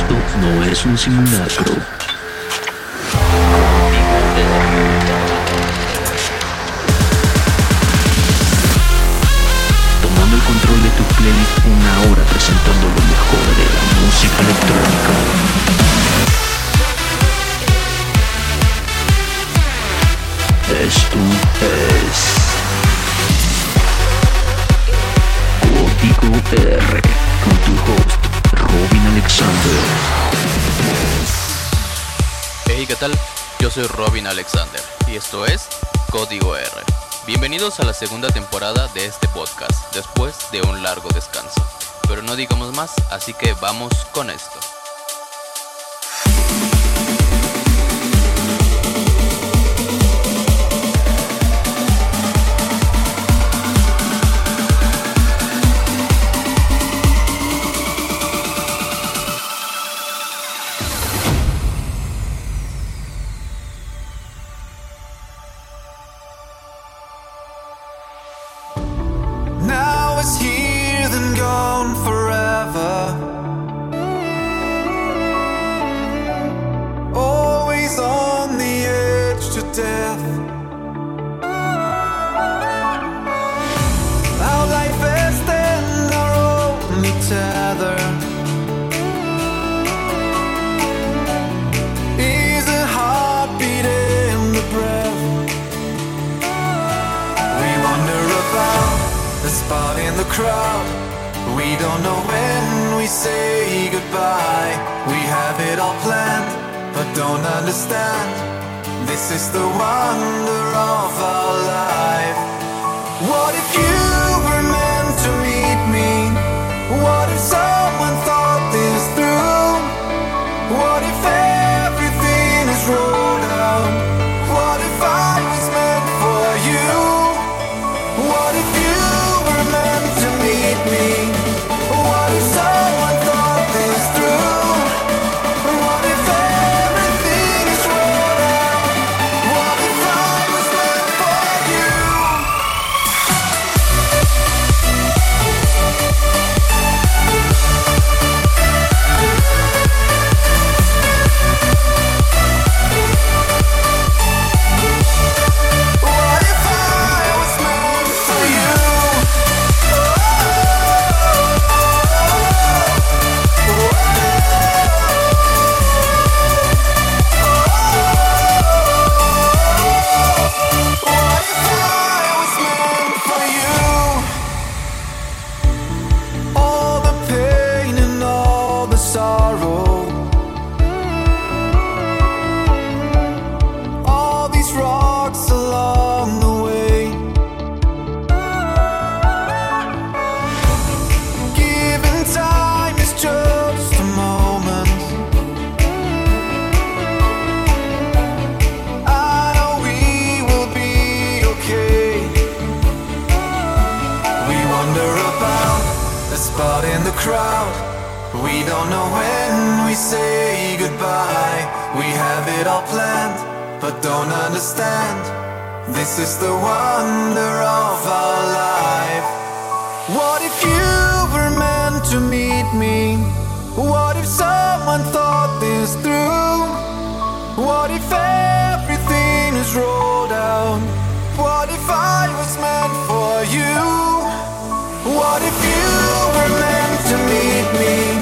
一つの親心な人 Yo soy Robin Alexander y esto es Código R. Bienvenidos a la segunda temporada de este podcast, después de un largo descanso. Pero no digamos más, así que vamos con esto. Crowd. We don't know when we say goodbye. We have it all planned, but don't understand. This is the wonder of our life. We don't know when we say goodbye. We have it all planned, but don't understand. This is the wonder of our life. What if you were meant to meet me? What if someone thought this through? What if everything is rolled out? What if I was meant for you? What if you were meant to meet me?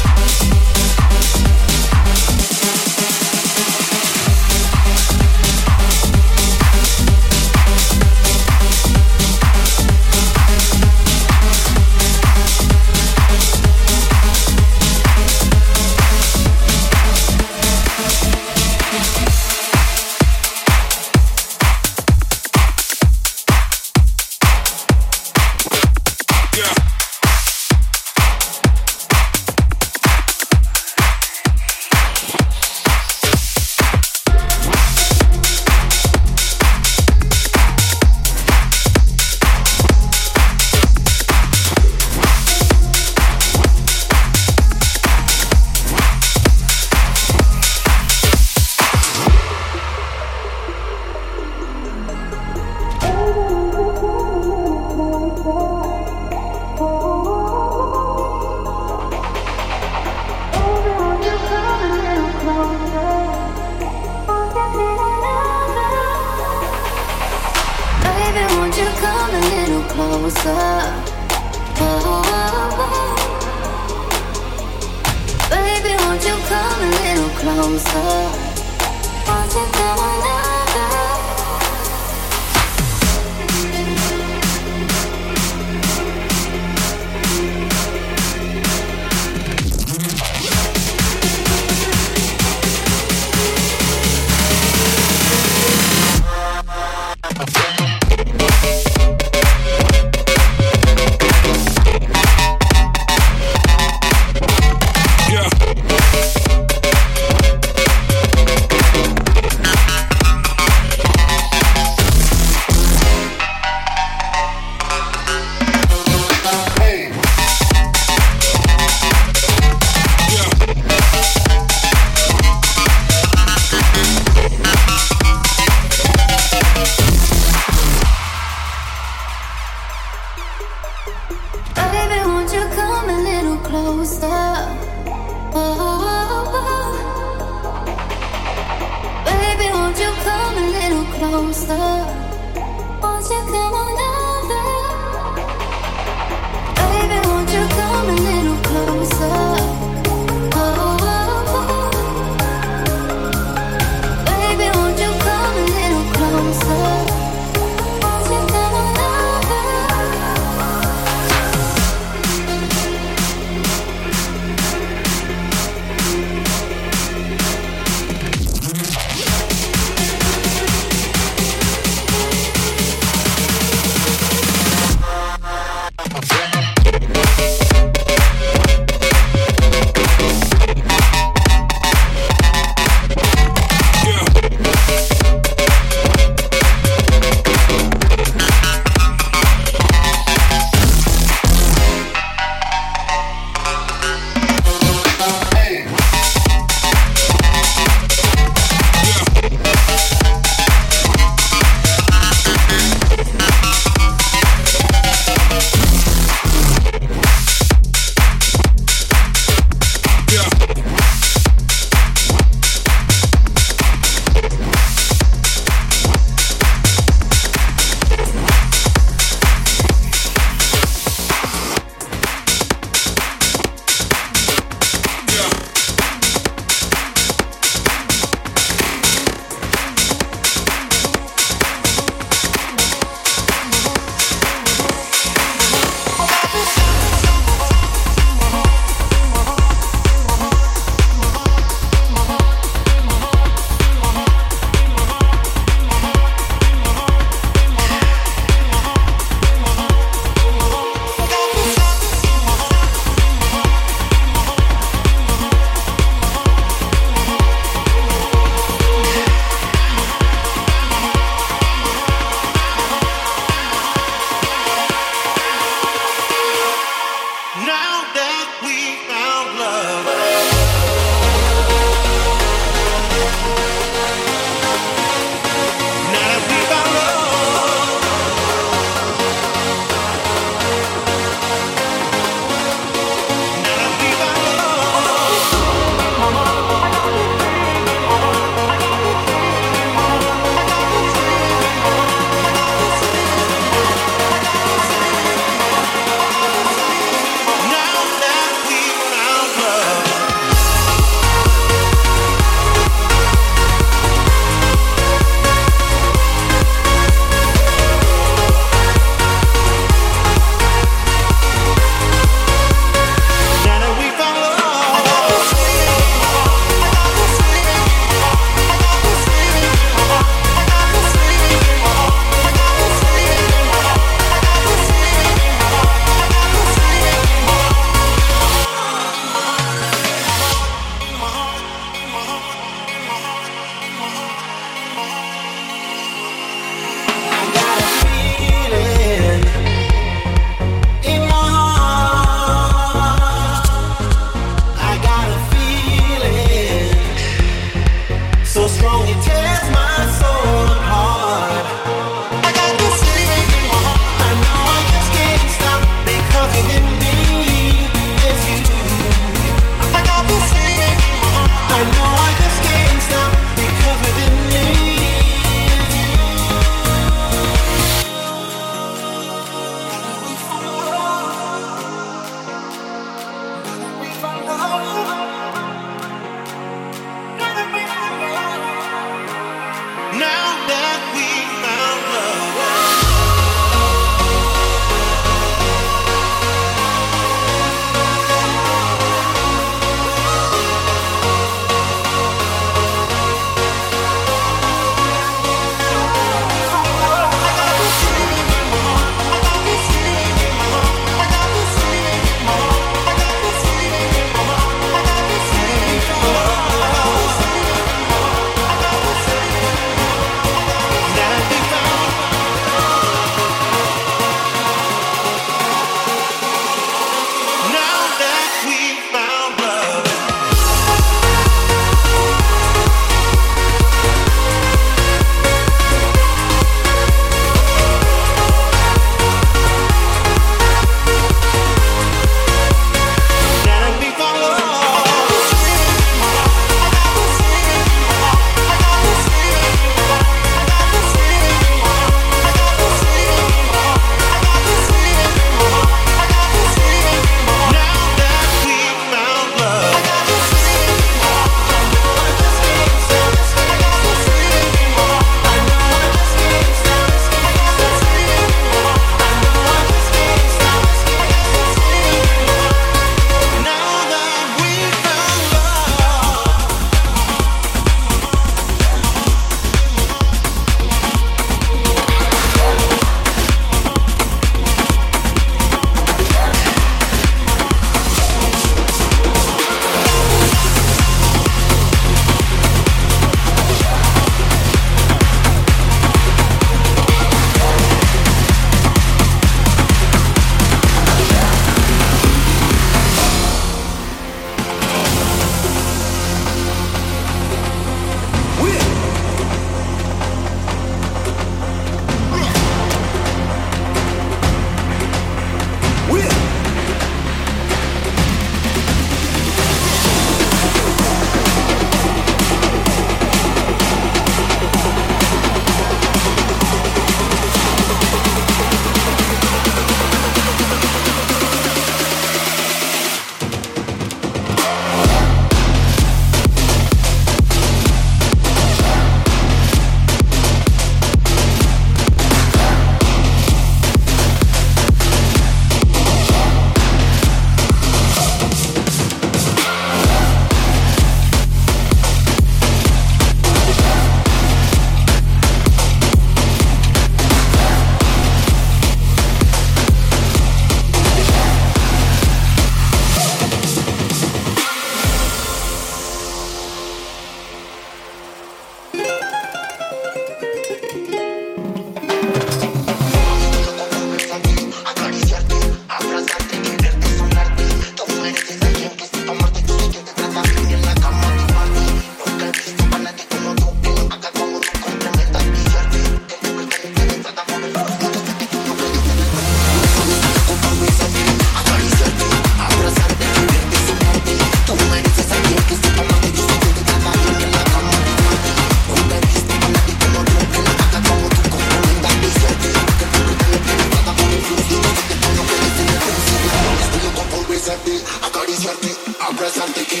i'm thinking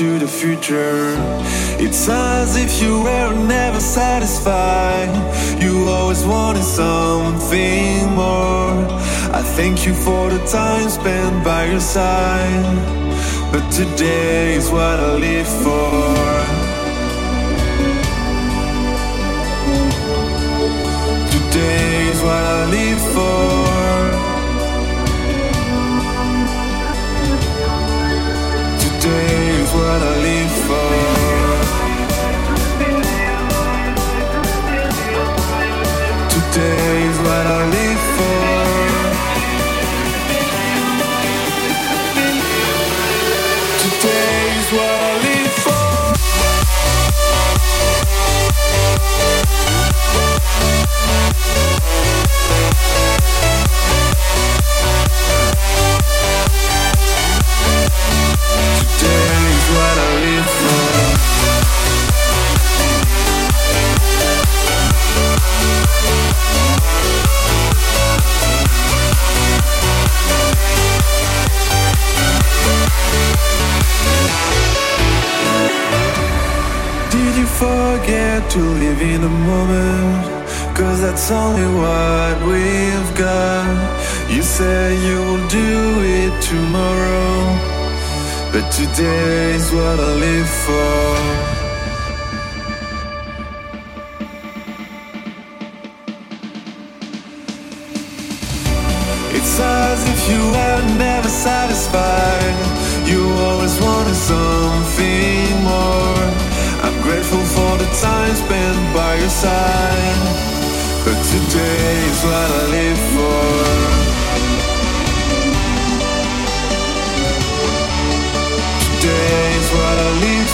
into the future. It's as if you were never satisfied. You always wanted something more. I thank you for the time spent by your side, but today is what I live for. Today is what I live for. To live in the moment? Cause that's only what we've got. You say you will do it tomorrow. But today is what I live for. It's as if you were never satisfied. You always wanted something the time spent by your side. But today is what I live for. Today is what I live